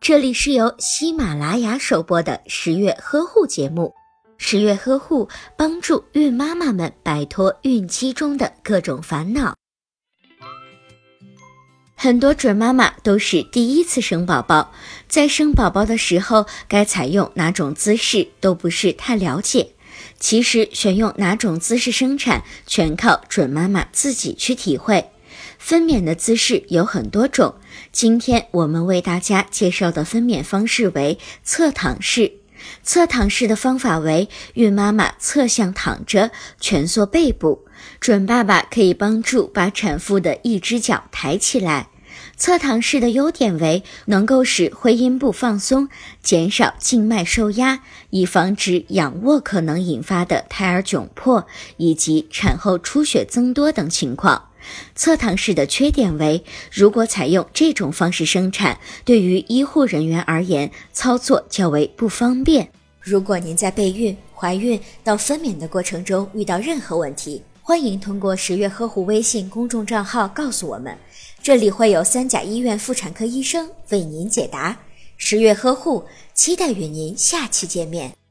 这里是由喜马拉雅首播的十月呵护节目。十月呵护帮助孕妈妈们摆脱孕期中的各种烦恼。很多准妈妈都是第一次生宝宝，在生宝宝的时候该采用哪种姿势都不是太了解。其实选用哪种姿势生产，全靠准妈妈自己去体会。分娩的姿势有很多种，今天我们为大家介绍的分娩方式为侧躺式。侧躺式的方法为孕妈妈侧向躺着，蜷缩背部，准爸爸可以帮助把产妇的一只脚抬起来。侧躺式的优点为能够使会阴部放松，减少静脉受压，以防止仰卧可能引发的胎儿窘迫以及产后出血增多等情况。侧躺式的缺点为，如果采用这种方式生产，对于医护人员而言，操作较为不方便。如果您在备孕、怀孕到分娩的过程中遇到任何问题，欢迎通过十月呵护微信公众账号告诉我们。这里会有三甲医院妇产科医生为您解答。十月呵护，期待与您下期见面。